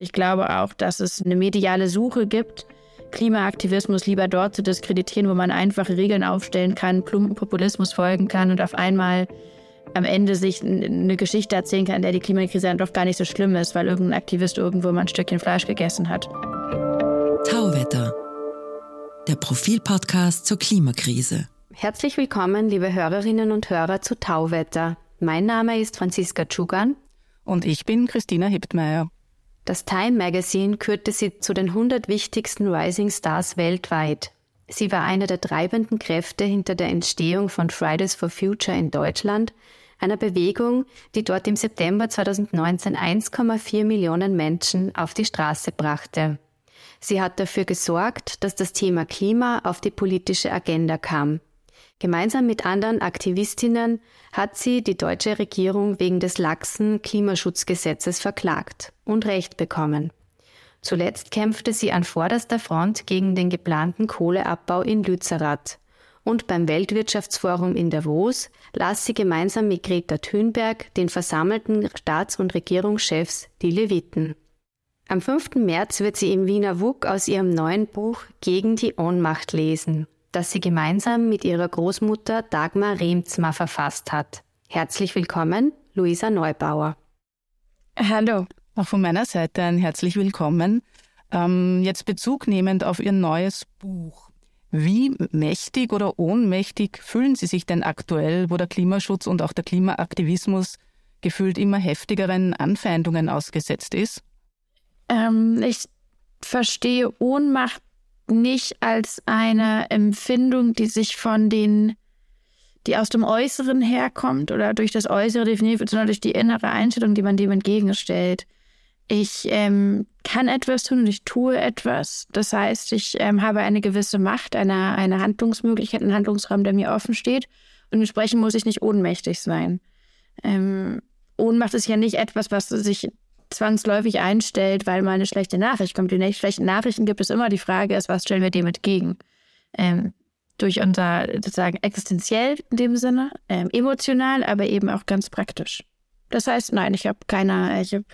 Ich glaube auch, dass es eine mediale Suche gibt, Klimaaktivismus lieber dort zu diskreditieren, wo man einfache Regeln aufstellen kann, plumpen Populismus folgen kann und auf einmal am Ende sich eine Geschichte erzählen kann, in der die Klimakrise dann doch gar nicht so schlimm ist, weil irgendein Aktivist irgendwo mal ein Stückchen Fleisch gegessen hat. Tauwetter, der Profilpodcast zur Klimakrise. Herzlich willkommen, liebe Hörerinnen und Hörer zu Tauwetter. Mein Name ist Franziska Tschugan. Und ich bin Christina Hiptmeier. Das Time Magazine kürte sie zu den 100 wichtigsten Rising Stars weltweit. Sie war eine der treibenden Kräfte hinter der Entstehung von Fridays for Future in Deutschland, einer Bewegung, die dort im September 2019 1,4 Millionen Menschen auf die Straße brachte. Sie hat dafür gesorgt, dass das Thema Klima auf die politische Agenda kam. Gemeinsam mit anderen Aktivistinnen hat sie die deutsche Regierung wegen des laxen Klimaschutzgesetzes verklagt und Recht bekommen. Zuletzt kämpfte sie an vorderster Front gegen den geplanten Kohleabbau in Lützerath. Und beim Weltwirtschaftsforum in Davos las sie gemeinsam mit Greta Thunberg den versammelten Staats- und Regierungschefs die Leviten. Am 5. März wird sie im Wiener WUK aus ihrem neuen Buch Gegen die Ohnmacht lesen das sie gemeinsam mit ihrer Großmutter Dagmar Remzma verfasst hat. Herzlich willkommen, Luisa Neubauer. Hallo. Auch von meiner Seite ein herzlich willkommen. Ähm, jetzt Bezug nehmend auf Ihr neues Buch. Wie mächtig oder ohnmächtig fühlen Sie sich denn aktuell, wo der Klimaschutz und auch der Klimaaktivismus gefühlt immer heftigeren Anfeindungen ausgesetzt ist? Ähm, ich verstehe Ohnmacht nicht als eine Empfindung, die sich von den, die aus dem Äußeren herkommt oder durch das Äußere definiert wird, sondern durch die innere Einstellung, die man dem entgegenstellt. Ich ähm, kann etwas tun und ich tue etwas. Das heißt, ich ähm, habe eine gewisse Macht, eine, eine Handlungsmöglichkeit, einen Handlungsraum, der mir offen steht. Und entsprechend muss ich nicht ohnmächtig sein. Ähm, Ohnmacht ist ja nicht etwas, was sich zwangsläufig einstellt, weil mal eine schlechte Nachricht kommt. Die schlechten Nachrichten gibt es immer. Die Frage ist, was stellen wir dem entgegen? Ähm, durch unser, sozusagen, existenziell in dem Sinne, ähm, emotional, aber eben auch ganz praktisch. Das heißt, nein, ich habe keine, ich habe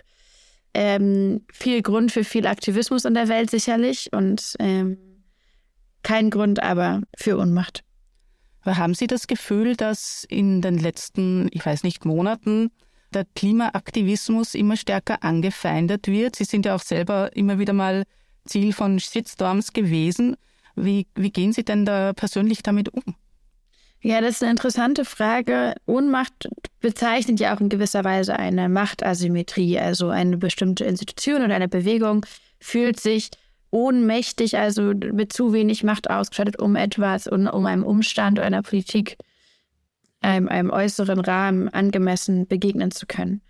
ähm, viel Grund für viel Aktivismus in der Welt sicherlich und ähm, kein Grund aber für Unmacht. haben Sie das Gefühl, dass in den letzten, ich weiß nicht, Monaten der Klimaaktivismus immer stärker angefeindet wird. Sie sind ja auch selber immer wieder mal Ziel von Shitstorms gewesen. Wie, wie gehen Sie denn da persönlich damit um? Ja, das ist eine interessante Frage. Ohnmacht bezeichnet ja auch in gewisser Weise eine Machtasymmetrie. Also eine bestimmte Institution oder eine Bewegung fühlt sich ohnmächtig, also mit zu wenig Macht ausgestattet, um etwas und um einen Umstand oder einer Politik einem, einem äußeren Rahmen angemessen begegnen zu können.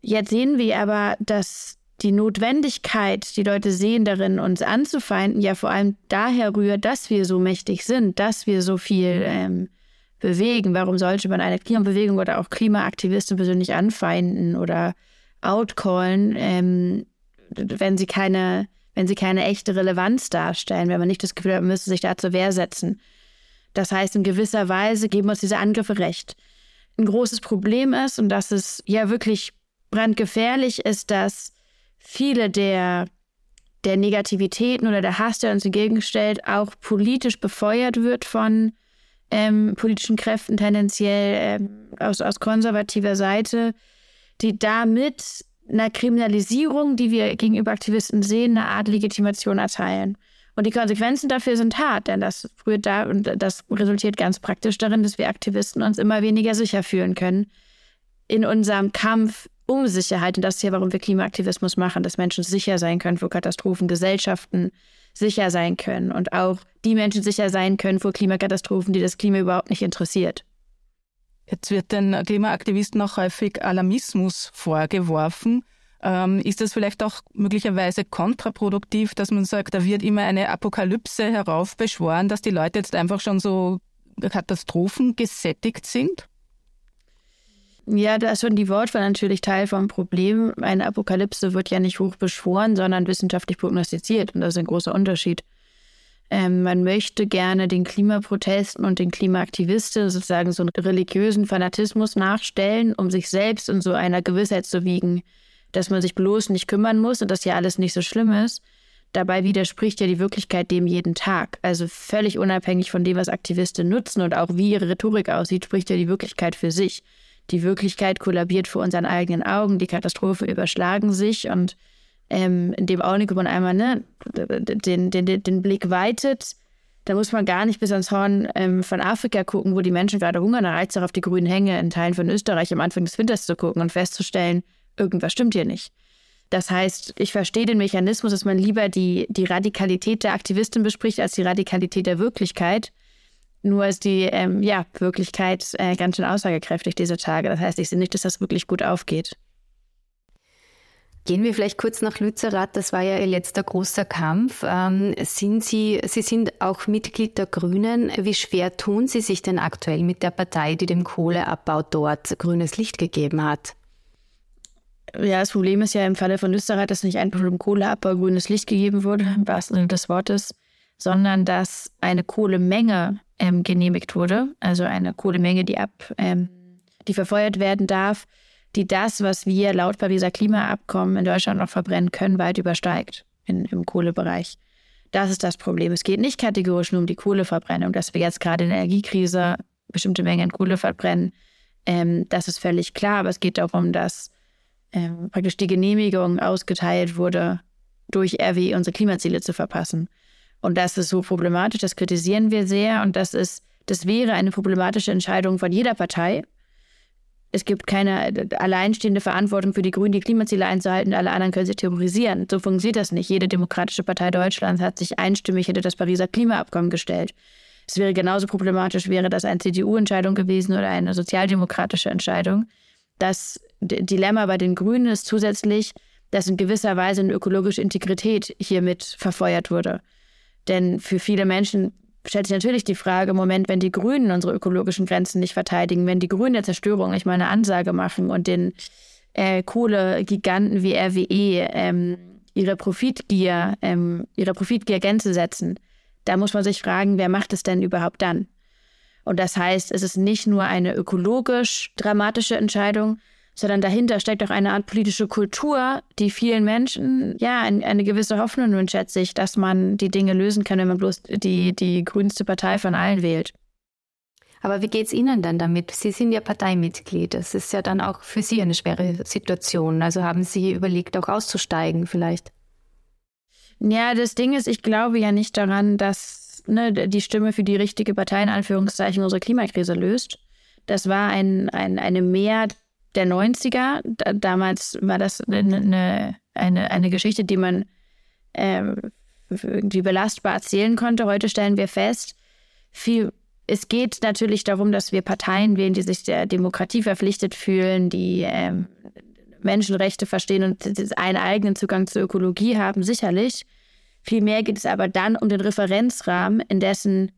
Jetzt sehen wir aber, dass die Notwendigkeit, die Leute sehen darin, uns anzufeinden, ja vor allem daher rührt, dass wir so mächtig sind, dass wir so viel ähm, bewegen. Warum sollte man eine Klimabewegung oder auch Klimaaktivisten persönlich anfeinden oder outcallen, ähm, wenn sie keine, wenn sie keine echte Relevanz darstellen, wenn man nicht das Gefühl hat, man müsste sich da zur Wehr setzen. Das heißt, in gewisser Weise geben uns diese Angriffe recht. Ein großes Problem ist, und das ist ja wirklich brandgefährlich, ist, dass viele der, der Negativitäten oder der Hass, der uns entgegenstellt, auch politisch befeuert wird von ähm, politischen Kräften, tendenziell ähm, aus, aus konservativer Seite, die damit einer Kriminalisierung, die wir gegenüber Aktivisten sehen, eine Art Legitimation erteilen. Und die Konsequenzen dafür sind hart, denn das rührt da und das resultiert ganz praktisch darin, dass wir Aktivisten uns immer weniger sicher fühlen können in unserem Kampf um Sicherheit. Und das ist ja, warum wir Klimaaktivismus machen, dass Menschen sicher sein können vor Katastrophen, Gesellschaften sicher sein können und auch die Menschen sicher sein können vor Klimakatastrophen, die das Klima überhaupt nicht interessiert. Jetzt wird den Klimaaktivisten auch häufig Alarmismus vorgeworfen. Ähm, ist das vielleicht auch möglicherweise kontraproduktiv, dass man sagt, da wird immer eine Apokalypse heraufbeschworen, dass die Leute jetzt einfach schon so Katastrophen gesättigt sind? Ja, da ist schon die Wortwahl natürlich Teil vom Problem. Eine Apokalypse wird ja nicht hoch beschworen, sondern wissenschaftlich prognostiziert. Und das ist ein großer Unterschied. Ähm, man möchte gerne den Klimaprotesten und den Klimaaktivisten sozusagen so einen religiösen Fanatismus nachstellen, um sich selbst in so einer Gewissheit zu wiegen, dass man sich bloß nicht kümmern muss und dass ja alles nicht so schlimm ist. Dabei widerspricht ja die Wirklichkeit dem jeden Tag. Also völlig unabhängig von dem, was Aktivisten nutzen und auch wie ihre Rhetorik aussieht, spricht ja die Wirklichkeit für sich. Die Wirklichkeit kollabiert vor unseren eigenen Augen, die Katastrophe überschlagen sich und ähm, in dem Augenblick, wo man einmal ne, den, den, den Blick weitet, da muss man gar nicht bis ans Horn ähm, von Afrika gucken, wo die Menschen gerade hungern. Da reizt auch auf die grünen Hänge in Teilen von Österreich am Anfang des Winters zu gucken und festzustellen, irgendwas stimmt hier nicht. Das heißt, ich verstehe den Mechanismus, dass man lieber die, die Radikalität der Aktivisten bespricht als die Radikalität der Wirklichkeit. Nur ist die ähm, ja, Wirklichkeit äh, ganz schön aussagekräftig diese Tage. Das heißt, ich sehe nicht, dass das wirklich gut aufgeht. Gehen wir vielleicht kurz nach Lützerath. Das war ja Ihr letzter großer Kampf. Ähm, sind Sie, Sie sind auch Mitglied der Grünen. Wie schwer tun Sie sich denn aktuell mit der Partei, die dem Kohleabbau dort grünes Licht gegeben hat? Ja, das Problem ist ja im Falle von Lützerath, dass nicht einfach dem Kohleabbau grünes Licht gegeben wurde, im wahrsten Sinne des Wortes, sondern dass eine Kohlemenge ähm, genehmigt wurde. Also eine Kohlemenge, die ab, ähm, die verfeuert werden darf die das, was wir laut Pariser Klimaabkommen in Deutschland noch verbrennen können, weit übersteigt in, im Kohlebereich. Das ist das Problem. Es geht nicht kategorisch nur um die Kohleverbrennung, dass wir jetzt gerade in der Energiekrise bestimmte Mengen Kohle verbrennen. Ähm, das ist völlig klar, aber es geht darum, dass ähm, praktisch die Genehmigung ausgeteilt wurde, durch RWE unsere Klimaziele zu verpassen. Und das ist so problematisch, das kritisieren wir sehr und das ist, das wäre eine problematische Entscheidung von jeder Partei, es gibt keine alleinstehende Verantwortung für die Grünen, die Klimaziele einzuhalten, alle anderen können sie terrorisieren. So funktioniert das nicht. Jede demokratische Partei Deutschlands hat sich einstimmig hinter das Pariser Klimaabkommen gestellt. Es wäre genauso problematisch, wäre das eine CDU-Entscheidung gewesen oder eine sozialdemokratische Entscheidung. Das Dilemma bei den Grünen ist zusätzlich, dass in gewisser Weise eine ökologische Integrität hiermit verfeuert wurde. Denn für viele Menschen stellt sich natürlich die Frage, Moment, wenn die Grünen unsere ökologischen Grenzen nicht verteidigen, wenn die Grünen der Zerstörung nicht mal eine Ansage machen und den äh, Kohlegiganten wie RWE ähm, ihre Profitgier, ähm, ihre Profitgier Gänze setzen, da muss man sich fragen, wer macht es denn überhaupt dann? Und das heißt, es ist nicht nur eine ökologisch dramatische Entscheidung, sondern dahinter steckt auch eine Art politische Kultur, die vielen Menschen ja eine, eine gewisse Hoffnung wünscht, schätze ich, dass man die Dinge lösen kann, wenn man bloß die, die grünste Partei von allen wählt. Aber wie geht es Ihnen denn damit? Sie sind ja Parteimitglied. Das ist ja dann auch für Sie eine schwere Situation. Also haben Sie überlegt, auch auszusteigen vielleicht? Ja, das Ding ist, ich glaube ja nicht daran, dass ne, die Stimme für die richtige Partei in Anführungszeichen unsere Klimakrise löst. Das war ein, ein, eine Mehr der 90er. Da, damals war das eine, eine, eine Geschichte, die man äh, irgendwie belastbar erzählen konnte. Heute stellen wir fest, viel, es geht natürlich darum, dass wir Parteien wählen, die sich der Demokratie verpflichtet fühlen, die äh, Menschenrechte verstehen und einen eigenen Zugang zur Ökologie haben, sicherlich. Vielmehr geht es aber dann um den Referenzrahmen, in dessen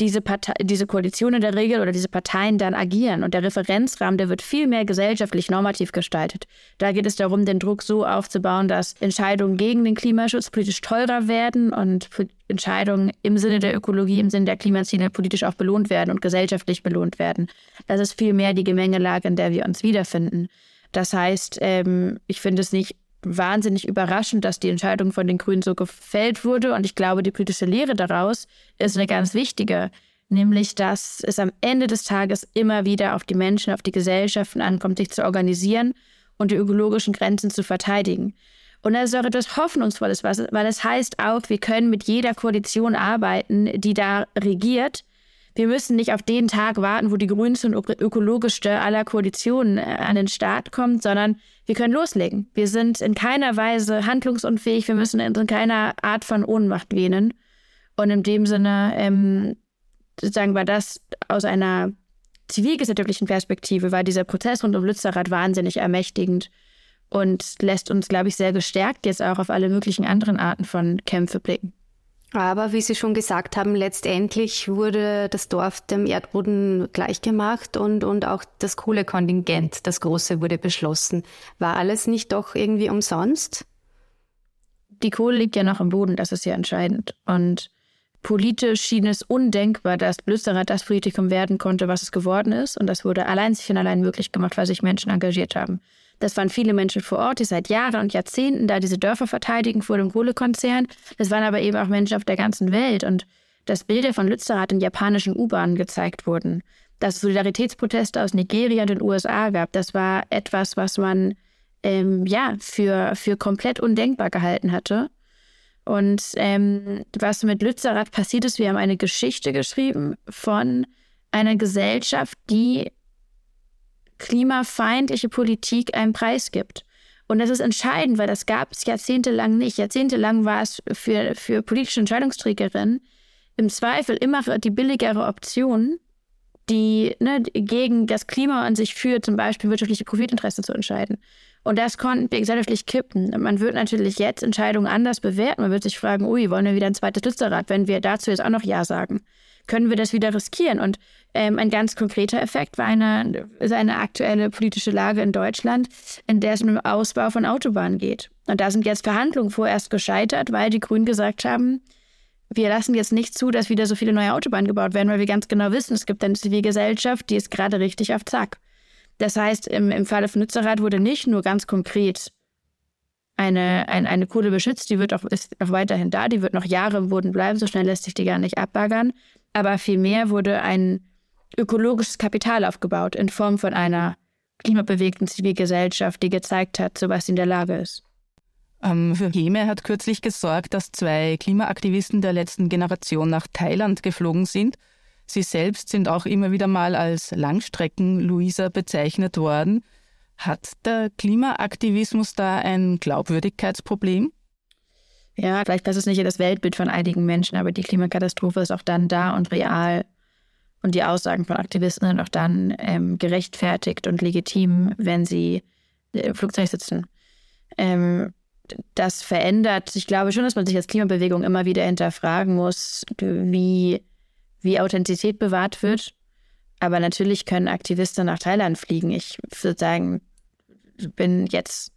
diese, Partei, diese Koalition in der Regel oder diese Parteien dann agieren. Und der Referenzrahmen, der wird viel mehr gesellschaftlich normativ gestaltet. Da geht es darum, den Druck so aufzubauen, dass Entscheidungen gegen den Klimaschutz politisch teurer werden und Entscheidungen im Sinne der Ökologie, im Sinne der Klimaziele politisch auch belohnt werden und gesellschaftlich belohnt werden. Das ist viel mehr die Gemengelage, in der wir uns wiederfinden. Das heißt, ähm, ich finde es nicht wahnsinnig überraschend, dass die Entscheidung von den Grünen so gefällt wurde. Und ich glaube, die politische Lehre daraus ist eine ganz wichtige, nämlich dass es am Ende des Tages immer wieder auf die Menschen, auf die Gesellschaften ankommt, sich zu organisieren und die ökologischen Grenzen zu verteidigen. Und das ist auch etwas Hoffnungsvolles, weil es heißt auch, wir können mit jeder Koalition arbeiten, die da regiert, wir müssen nicht auf den Tag warten, wo die grünste und ökologischste aller Koalitionen äh, an den Start kommt, sondern wir können loslegen. Wir sind in keiner Weise handlungsunfähig, wir müssen in keiner Art von Ohnmacht wähnen. Und in dem Sinne, ähm, sozusagen war das aus einer zivilgesellschaftlichen Perspektive, war dieser Prozess rund um Lützerath wahnsinnig ermächtigend und lässt uns, glaube ich, sehr gestärkt jetzt auch auf alle möglichen anderen Arten von Kämpfe blicken. Aber wie Sie schon gesagt haben, letztendlich wurde das Dorf dem Erdboden gleichgemacht und, und auch das Kohlekontingent, das große, wurde beschlossen. War alles nicht doch irgendwie umsonst? Die Kohle liegt ja noch im Boden, das ist ja entscheidend. Und politisch schien es undenkbar, dass Lützerath das Politikum werden konnte, was es geworden ist. Und das wurde allein sich und allein möglich gemacht, weil sich Menschen engagiert haben. Das waren viele Menschen vor Ort, die seit Jahren und Jahrzehnten da diese Dörfer verteidigen vor dem Kohlekonzern. Das waren aber eben auch Menschen auf der ganzen Welt. Und dass Bilder von Lützerath in japanischen U-Bahnen gezeigt wurden, dass es Solidaritätsproteste aus Nigeria und den USA gab, das war etwas, was man ähm, ja für, für komplett undenkbar gehalten hatte. Und ähm, was mit Lützerath passiert ist, wir haben eine Geschichte geschrieben von einer Gesellschaft, die klimafeindliche Politik einen Preis gibt. Und das ist entscheidend, weil das gab es jahrzehntelang nicht. Jahrzehntelang war es für, für politische Entscheidungsträgerinnen im Zweifel immer die billigere Option, die ne, gegen das Klima an sich führt, zum Beispiel wirtschaftliche Profitinteressen zu entscheiden. Und das konnten wir gesellschaftlich kippen. Man wird natürlich jetzt Entscheidungen anders bewerten. Man wird sich fragen, ui, wollen wir wieder ein zweites Lützerrad, wenn wir dazu jetzt auch noch Ja sagen? Können wir das wieder riskieren? Und ähm, ein ganz konkreter Effekt war eine, ist eine aktuelle politische Lage in Deutschland, in der es um den Ausbau von Autobahnen geht. Und da sind jetzt Verhandlungen vorerst gescheitert, weil die Grünen gesagt haben, wir lassen jetzt nicht zu, dass wieder so viele neue Autobahnen gebaut werden, weil wir ganz genau wissen, es gibt eine Zivilgesellschaft, die ist gerade richtig auf Zack. Das heißt, im, im Falle von Nutzerrad wurde nicht nur ganz konkret eine, ein, eine Kohle beschützt, die wird auch, ist auch weiterhin da, die wird noch Jahre im Boden bleiben, so schnell lässt sich die gar nicht abbaggern. Aber vielmehr wurde ein ökologisches Kapital aufgebaut in Form von einer klimabewegten Zivilgesellschaft, die gezeigt hat, zu was in der Lage ist. Ähm, für Heme hat kürzlich gesorgt, dass zwei Klimaaktivisten der letzten Generation nach Thailand geflogen sind. Sie selbst sind auch immer wieder mal als Langstrecken-Luisa bezeichnet worden. Hat der Klimaaktivismus da ein Glaubwürdigkeitsproblem? Ja, vielleicht passt es nicht in das Weltbild von einigen Menschen, aber die Klimakatastrophe ist auch dann da und real. Und die Aussagen von Aktivisten sind auch dann ähm, gerechtfertigt und legitim, wenn sie im Flugzeug sitzen. Ähm, das verändert. Ich glaube schon, dass man sich als Klimabewegung immer wieder hinterfragen muss, wie, wie Authentizität bewahrt wird. Aber natürlich können Aktivisten nach Thailand fliegen. Ich würde sagen, bin jetzt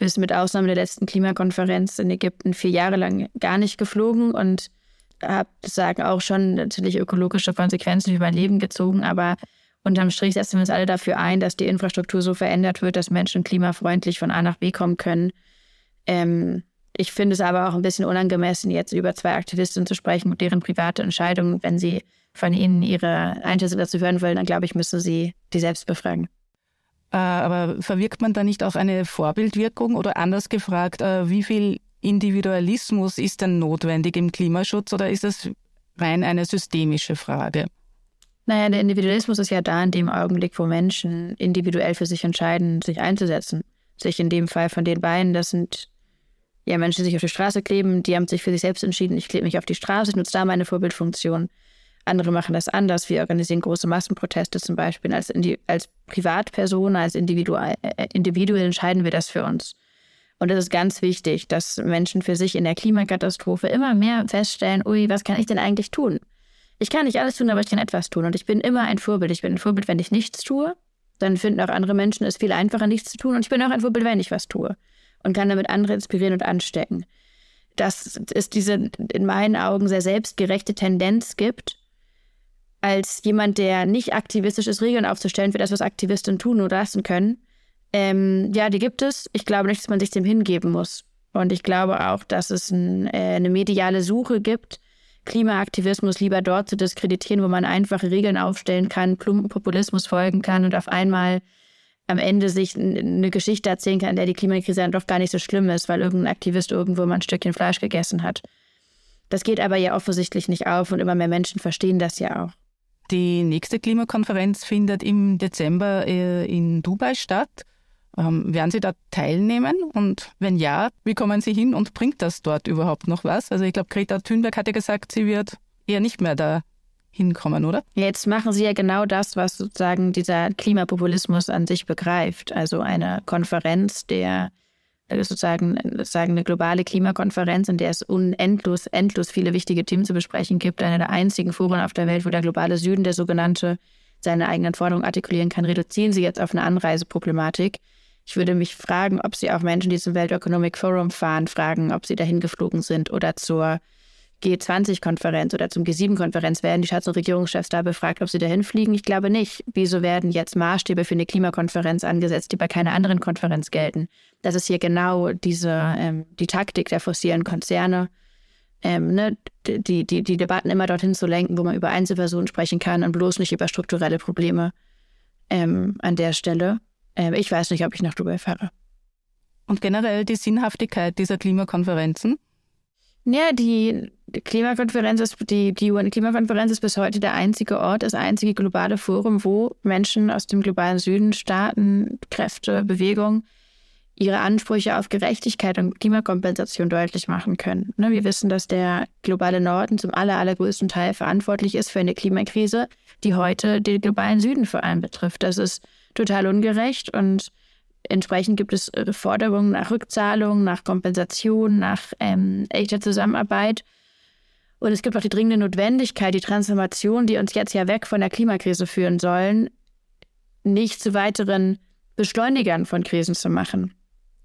bis mit Ausnahme der letzten Klimakonferenz in Ägypten vier Jahre lang gar nicht geflogen und habe, sagen auch schon natürlich ökologische Konsequenzen für mein Leben gezogen. Aber unterm Strich setzen wir uns alle dafür ein, dass die Infrastruktur so verändert wird, dass Menschen klimafreundlich von A nach B kommen können ähm, ich finde es aber auch ein bisschen unangemessen, jetzt über zwei Aktivistinnen zu sprechen und deren private Entscheidungen. Wenn sie von ihnen ihre Einschätzung dazu hören wollen, dann glaube ich, müssen sie die selbst befragen. Äh, aber verwirkt man da nicht auch eine Vorbildwirkung oder anders gefragt, äh, wie viel Individualismus ist denn notwendig im Klimaschutz oder ist das rein eine systemische Frage? Naja, der Individualismus ist ja da in dem Augenblick, wo Menschen individuell für sich entscheiden, sich einzusetzen. Sich in dem Fall von den beiden, das sind ja, Menschen, die sich auf die Straße kleben, die haben sich für sich selbst entschieden, ich klebe mich auf die Straße, ich nutze da meine Vorbildfunktion. Andere machen das anders. Wir organisieren große Massenproteste zum Beispiel. Als, als Privatperson, als Individu äh, individuell entscheiden wir das für uns. Und es ist ganz wichtig, dass Menschen für sich in der Klimakatastrophe immer mehr feststellen, ui, was kann ich denn eigentlich tun? Ich kann nicht alles tun, aber ich kann etwas tun. Und ich bin immer ein Vorbild. Ich bin ein Vorbild, wenn ich nichts tue. Dann finden auch andere Menschen es viel einfacher, nichts zu tun. Und ich bin auch ein Vorbild, wenn ich was tue und kann damit andere inspirieren und anstecken. Dass es diese in meinen Augen sehr selbstgerechte Tendenz gibt, als jemand, der nicht aktivistisch ist, Regeln aufzustellen für das, was Aktivisten tun oder lassen können. Ähm, ja, die gibt es. Ich glaube nicht, dass man sich dem hingeben muss. Und ich glaube auch, dass es ein, äh, eine mediale Suche gibt, Klimaaktivismus lieber dort zu diskreditieren, wo man einfache Regeln aufstellen kann, plumpen Populismus folgen kann und auf einmal am Ende sich eine Geschichte erzählen kann, in der die Klimakrise dann doch gar nicht so schlimm ist, weil irgendein Aktivist irgendwo mal ein Stückchen Fleisch gegessen hat. Das geht aber ja offensichtlich nicht auf und immer mehr Menschen verstehen das ja auch. Die nächste Klimakonferenz findet im Dezember äh, in Dubai statt. Ähm, werden Sie da teilnehmen? Und wenn ja, wie kommen Sie hin und bringt das dort überhaupt noch was? Also ich glaube, Greta Thunberg hat ja gesagt, sie wird eher nicht mehr da hinkommen, oder? Jetzt machen Sie ja genau das, was sozusagen dieser Klimapopulismus an sich begreift. Also eine Konferenz, der sozusagen, sozusagen eine globale Klimakonferenz, in der es unendlos, endlos viele wichtige Themen zu besprechen gibt. Eine der einzigen Foren auf der Welt, wo der globale Süden, der sogenannte, seine eigenen Forderungen artikulieren kann. Reduzieren Sie jetzt auf eine Anreiseproblematik. Ich würde mich fragen, ob Sie auch Menschen, die zum World Economic Forum fahren, fragen, ob sie dahin geflogen sind oder zur G20-Konferenz oder zum G7-Konferenz werden die Staats- und Regierungschefs da befragt, ob sie dahin fliegen? Ich glaube nicht. Wieso werden jetzt Maßstäbe für eine Klimakonferenz angesetzt, die bei keiner anderen Konferenz gelten? Das ist hier genau diese, ähm, die Taktik der fossilen Konzerne, ähm, ne, die, die, die Debatten immer dorthin zu lenken, wo man über Einzelpersonen sprechen kann und bloß nicht über strukturelle Probleme ähm, an der Stelle. Ähm, ich weiß nicht, ob ich nach Dubai fahre. Und generell die Sinnhaftigkeit dieser Klimakonferenzen? Ja, die Klimakonferenz ist, die, die UN-Klimakonferenz ist bis heute der einzige Ort, das einzige globale Forum, wo Menschen aus dem globalen Süden, Staaten, Kräfte, Bewegungen ihre Ansprüche auf Gerechtigkeit und Klimakompensation deutlich machen können. Ne, wir wissen, dass der globale Norden zum aller, allergrößten Teil verantwortlich ist für eine Klimakrise, die heute den globalen Süden vor allem betrifft. Das ist total ungerecht und entsprechend gibt es Forderungen nach Rückzahlung, nach Kompensation, nach ähm, echter Zusammenarbeit. Und es gibt auch die dringende Notwendigkeit, die Transformation, die uns jetzt ja weg von der Klimakrise führen sollen, nicht zu weiteren Beschleunigern von Krisen zu machen.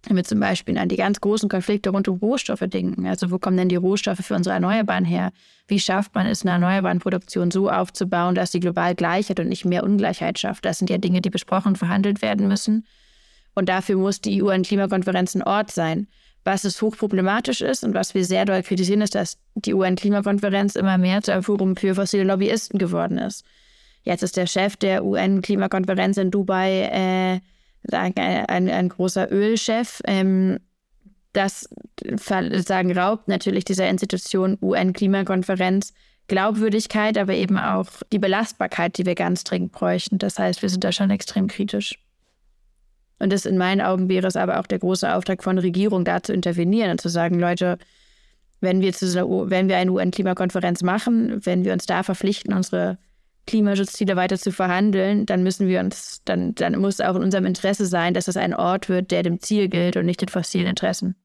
Wenn wir zum Beispiel an die ganz großen Konflikte rund um Rohstoffe denken, also wo kommen denn die Rohstoffe für unsere Erneuerbaren her? Wie schafft man es, eine Erneuerbarenproduktion so aufzubauen, dass sie global Gleichheit und nicht mehr Ungleichheit schafft? Das sind ja Dinge, die besprochen und verhandelt werden müssen. Und dafür muss die UN-Klimakonferenz ein Ort sein. Was es hochproblematisch ist und was wir sehr doll kritisieren, ist, dass die UN-Klimakonferenz immer mehr zu einem Forum für fossile Lobbyisten geworden ist. Jetzt ist der Chef der UN-Klimakonferenz in Dubai äh, ein, ein, großer Ölchef. Ähm, das sagen raubt natürlich dieser Institution UN-Klimakonferenz Glaubwürdigkeit, aber eben auch die Belastbarkeit, die wir ganz dringend bräuchten. Das heißt, wir sind da schon extrem kritisch. Und das in meinen Augen wäre es aber auch der große Auftrag von Regierung, da zu intervenieren und zu sagen, Leute, wenn wir, zu, wenn wir eine UN-Klimakonferenz machen, wenn wir uns da verpflichten, unsere Klimaschutzziele weiter zu verhandeln, dann müssen wir uns, dann, dann muss auch in unserem Interesse sein, dass es ein Ort wird, der dem Ziel gilt und nicht den fossilen Interessen.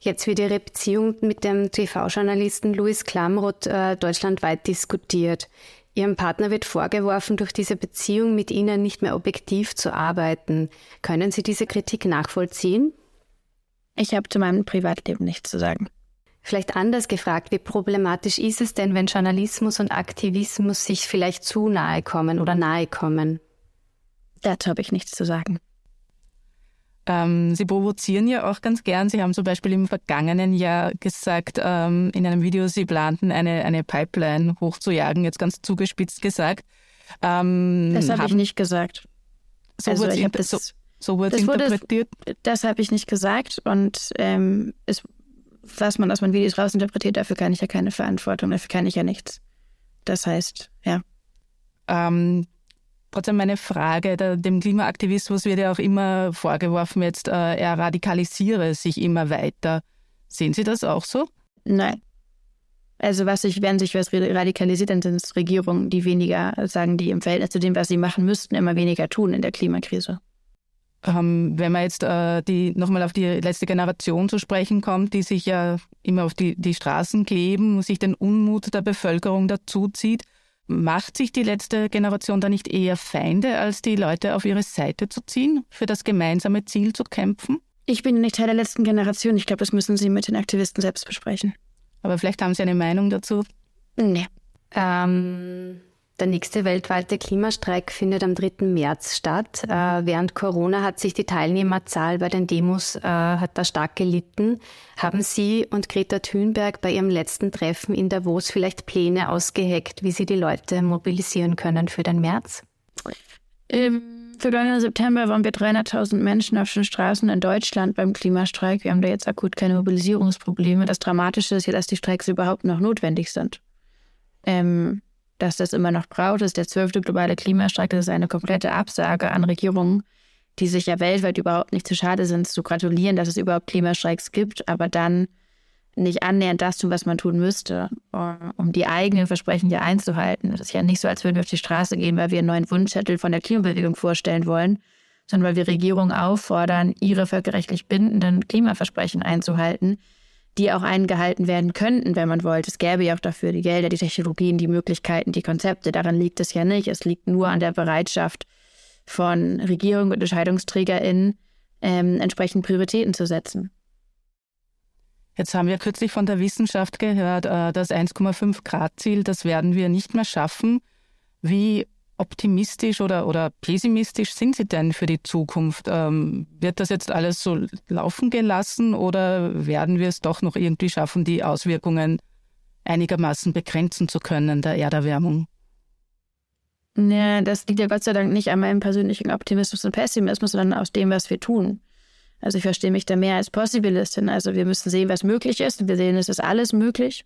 Jetzt wird Ihre Beziehung mit dem TV-Journalisten Louis Klamroth äh, deutschlandweit diskutiert. Ihrem Partner wird vorgeworfen, durch diese Beziehung mit Ihnen nicht mehr objektiv zu arbeiten. Können Sie diese Kritik nachvollziehen? Ich habe zu meinem Privatleben nichts zu sagen. Vielleicht anders gefragt, wie problematisch ist es denn, wenn Journalismus und Aktivismus sich vielleicht zu nahe kommen oder nahe kommen? Dazu habe ich nichts zu sagen. Ähm, Sie provozieren ja auch ganz gern. Sie haben zum Beispiel im vergangenen Jahr gesagt, ähm, in einem Video, Sie planten eine, eine Pipeline hochzujagen, jetzt ganz zugespitzt gesagt. Ähm, das habe ich nicht gesagt. So also, wurde es so, so interpretiert. das habe ich nicht gesagt und ähm, es, was man aus meinen Videos rausinterpretiert, dafür kann ich ja keine Verantwortung, dafür kann ich ja nichts. Das heißt, ja. Ähm, Trotzdem meine Frage, der, dem Klimaaktivismus wird ja auch immer vorgeworfen, jetzt äh, er radikalisiere sich immer weiter. Sehen Sie das auch so? Nein. Also was sich, wenn sich was radikalisiert, dann sind es Regierungen, die weniger, sagen die im Verhältnis zu dem, was sie machen müssten, immer weniger tun in der Klimakrise. Ähm, wenn man jetzt äh, die nochmal auf die letzte Generation zu sprechen kommt, die sich ja immer auf die, die Straßen kleben, und sich den Unmut der Bevölkerung dazuzieht, Macht sich die letzte Generation da nicht eher Feinde, als die Leute auf ihre Seite zu ziehen, für das gemeinsame Ziel zu kämpfen? Ich bin nicht Teil der letzten Generation. Ich glaube, das müssen Sie mit den Aktivisten selbst besprechen. Aber vielleicht haben Sie eine Meinung dazu? Nee. Ähm, der nächste weltweite Klimastreik findet am 3. März statt. Äh, während Corona hat sich die Teilnehmerzahl bei den Demos äh, hat da stark gelitten. Haben Sie und Greta Thunberg bei Ihrem letzten Treffen in Davos vielleicht Pläne ausgeheckt, wie Sie die Leute mobilisieren können für den März? Im vergangenen September waren wir 300.000 Menschen auf den Straßen in Deutschland beim Klimastreik. Wir haben da jetzt akut keine Mobilisierungsprobleme. Das Dramatische ist ja, dass die Streiks überhaupt noch notwendig sind. Ähm, dass das immer noch braucht, ist der zwölfte globale Klimastreik. Das ist eine komplette Absage an Regierungen, die sich ja weltweit überhaupt nicht zu schade sind, zu gratulieren, dass es überhaupt Klimastreiks gibt, aber dann nicht annähernd das tun, was man tun müsste, um die eigenen Versprechen ja einzuhalten. Das ist ja nicht so, als würden wir auf die Straße gehen, weil wir einen neuen Wunschzettel von der Klimabewegung vorstellen wollen, sondern weil wir Regierungen auffordern, ihre völkerrechtlich bindenden Klimaversprechen einzuhalten, die auch eingehalten werden könnten, wenn man wollte. Es gäbe ja auch dafür die Gelder, die Technologien, die Möglichkeiten, die Konzepte. Daran liegt es ja nicht. Es liegt nur an der Bereitschaft von Regierung und EntscheidungsträgerInnen, ähm, entsprechend Prioritäten zu setzen. Jetzt haben wir kürzlich von der Wissenschaft gehört, äh, das 1,5 Grad Ziel, das werden wir nicht mehr schaffen. Wie optimistisch oder, oder pessimistisch sind Sie denn für die Zukunft? Ähm, wird das jetzt alles so laufen gelassen oder werden wir es doch noch irgendwie schaffen, die Auswirkungen einigermaßen begrenzen zu können der Erderwärmung? Ja, das liegt ja Gott sei Dank nicht an meinem persönlichen Optimismus und Pessimismus, sondern aus dem, was wir tun. Also ich verstehe mich da mehr als Possibilistin. Also wir müssen sehen, was möglich ist. Wir sehen, es ist alles möglich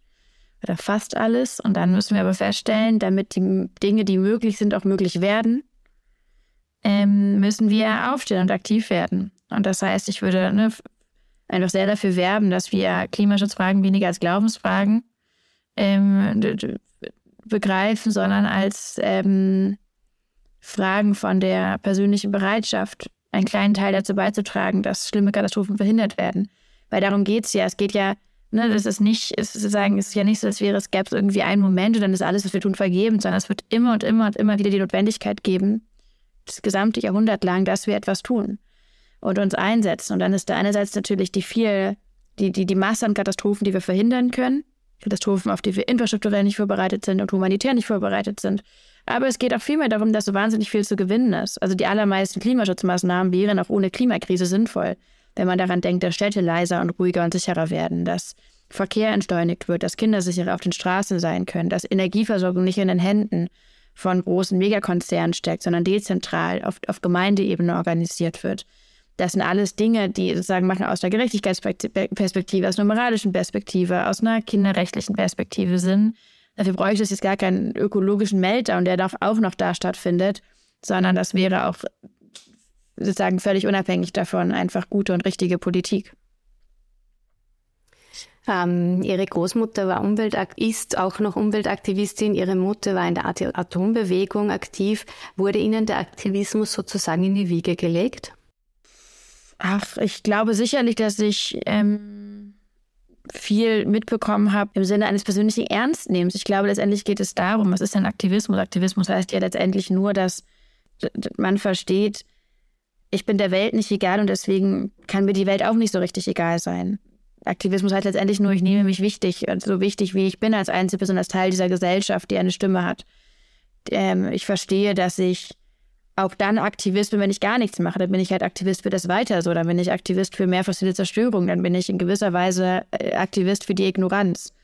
oder fast alles. Und dann müssen wir aber feststellen, damit die Dinge, die möglich sind, auch möglich werden, ähm, müssen wir aufstehen und aktiv werden. Und das heißt, ich würde ne, einfach sehr dafür werben, dass wir Klimaschutzfragen weniger als Glaubensfragen ähm, begreifen, sondern als ähm, Fragen von der persönlichen Bereitschaft, einen kleinen Teil dazu beizutragen, dass schlimme Katastrophen verhindert werden. Weil darum geht es ja. Es geht ja Ne, das ist nicht, es ist, sagen, es ist ja nicht so, als wäre es gäbe irgendwie einen Moment und dann ist alles, was wir tun, vergeben, sondern es wird immer und immer und immer wieder die Notwendigkeit geben, das gesamte Jahrhundert lang, dass wir etwas tun und uns einsetzen. Und dann ist da einerseits natürlich die viel, die, die, die Masse an Katastrophen, die wir verhindern können, Katastrophen, auf die wir infrastrukturell nicht vorbereitet sind und humanitär nicht vorbereitet sind. Aber es geht auch vielmehr darum, dass so wahnsinnig viel zu gewinnen ist. Also die allermeisten Klimaschutzmaßnahmen wären auch ohne Klimakrise sinnvoll wenn man daran denkt, dass Städte leiser und ruhiger und sicherer werden, dass Verkehr entschleunigt wird, dass Kinder sicherer auf den Straßen sein können, dass Energieversorgung nicht in den Händen von großen Megakonzernen steckt, sondern dezentral auf, auf Gemeindeebene organisiert wird. Das sind alles Dinge, die sozusagen machen aus der Gerechtigkeitsperspektive, aus einer moralischen Perspektive, aus einer kinderrechtlichen Perspektive Sinn. Dafür bräuchte es jetzt gar keinen ökologischen Meltdown, der doch auch noch da stattfindet, sondern das wäre auch sozusagen völlig unabhängig davon einfach gute und richtige Politik. Ähm, ihre Großmutter war Umwelt ist auch noch Umweltaktivistin. Ihre Mutter war in der Atombewegung aktiv. Wurde Ihnen der Aktivismus sozusagen in die Wiege gelegt? Ach, ich glaube sicherlich, dass ich ähm, viel mitbekommen habe im Sinne eines persönlichen Ernstnehmens. Ich glaube, letztendlich geht es darum, was ist denn Aktivismus? Aktivismus heißt ja letztendlich nur, dass man versteht, ich bin der Welt nicht egal und deswegen kann mir die Welt auch nicht so richtig egal sein. Aktivismus heißt letztendlich nur, ich nehme mich wichtig, so wichtig wie ich bin als Einzelperson, als Teil dieser Gesellschaft, die eine Stimme hat. Ähm, ich verstehe, dass ich auch dann Aktivist bin, wenn ich gar nichts mache. Dann bin ich halt Aktivist für das Weiter so. Dann bin ich Aktivist für mehr fossile Zerstörung. Dann bin ich in gewisser Weise äh, Aktivist für die Ignoranz.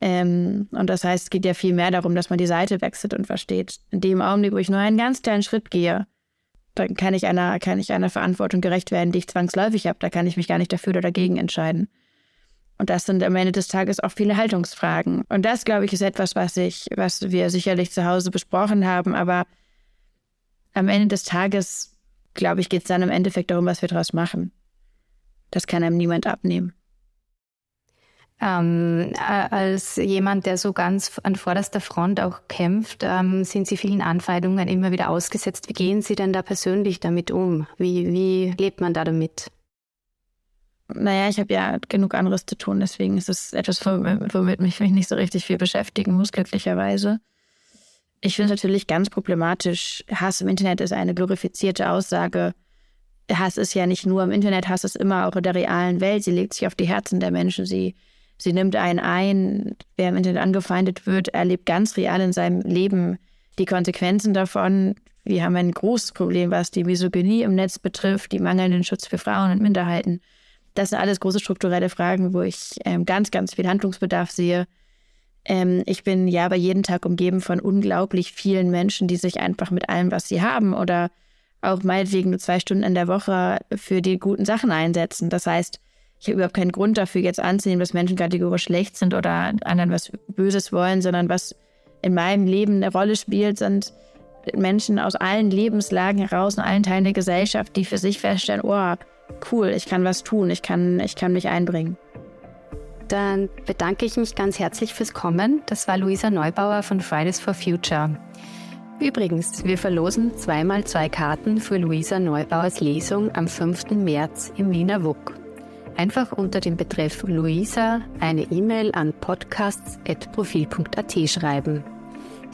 Ähm, und das heißt, es geht ja viel mehr darum, dass man die Seite wechselt und versteht. In dem Augenblick, wo ich nur einen ganz kleinen Schritt gehe, dann kann ich einer, kann ich einer Verantwortung gerecht werden, die ich zwangsläufig habe. Da kann ich mich gar nicht dafür oder dagegen entscheiden. Und das sind am Ende des Tages auch viele Haltungsfragen. Und das, glaube ich, ist etwas, was ich, was wir sicherlich zu Hause besprochen haben. Aber am Ende des Tages, glaube ich, geht es dann im Endeffekt darum, was wir daraus machen. Das kann einem niemand abnehmen. Ähm, äh, als jemand, der so ganz an vorderster Front auch kämpft, ähm, sind Sie vielen Anfeindungen immer wieder ausgesetzt. Wie gehen Sie denn da persönlich damit um? Wie, wie lebt man da damit? Naja, ich habe ja genug anderes zu tun, deswegen ist es etwas, womit ich mich nicht so richtig viel beschäftigen muss, glücklicherweise. Ich finde es natürlich ganz problematisch. Hass im Internet ist eine glorifizierte Aussage. Hass ist ja nicht nur im Internet, Hass ist immer auch in der realen Welt. Sie legt sich auf die Herzen der Menschen. Sie Sie nimmt einen ein, wer im Internet angefeindet wird, erlebt ganz real in seinem Leben die Konsequenzen davon. Wir haben ein großes Problem, was die Misogynie im Netz betrifft, die mangelnden Schutz für Frauen und Minderheiten. Das sind alles große strukturelle Fragen, wo ich ähm, ganz, ganz viel Handlungsbedarf sehe. Ähm, ich bin ja aber jeden Tag umgeben von unglaublich vielen Menschen, die sich einfach mit allem, was sie haben oder auch meinetwegen nur zwei Stunden in der Woche für die guten Sachen einsetzen. Das heißt, ich habe überhaupt keinen Grund dafür, jetzt anzunehmen, dass Menschen kategorisch schlecht sind oder anderen was Böses wollen, sondern was in meinem Leben eine Rolle spielt, sind Menschen aus allen Lebenslagen heraus, in allen Teilen der Gesellschaft, die für sich feststellen, oh, cool, ich kann was tun, ich kann, ich kann mich einbringen. Dann bedanke ich mich ganz herzlich fürs Kommen. Das war Luisa Neubauer von Fridays for Future. Übrigens, wir verlosen zweimal zwei Karten für Luisa Neubauers Lesung am 5. März im Wiener WUK. Einfach unter dem Betreff Luisa eine E-Mail an podcasts.profil.at schreiben.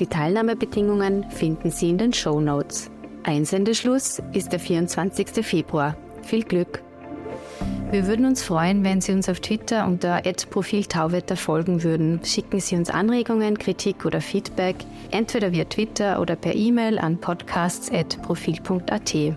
Die Teilnahmebedingungen finden Sie in den Show Notes. Einsendeschluss ist der 24. Februar. Viel Glück! Wir würden uns freuen, wenn Sie uns auf Twitter unter @profiltauwetter folgen würden. Schicken Sie uns Anregungen, Kritik oder Feedback, entweder via Twitter oder per E-Mail an podcasts@profil.at.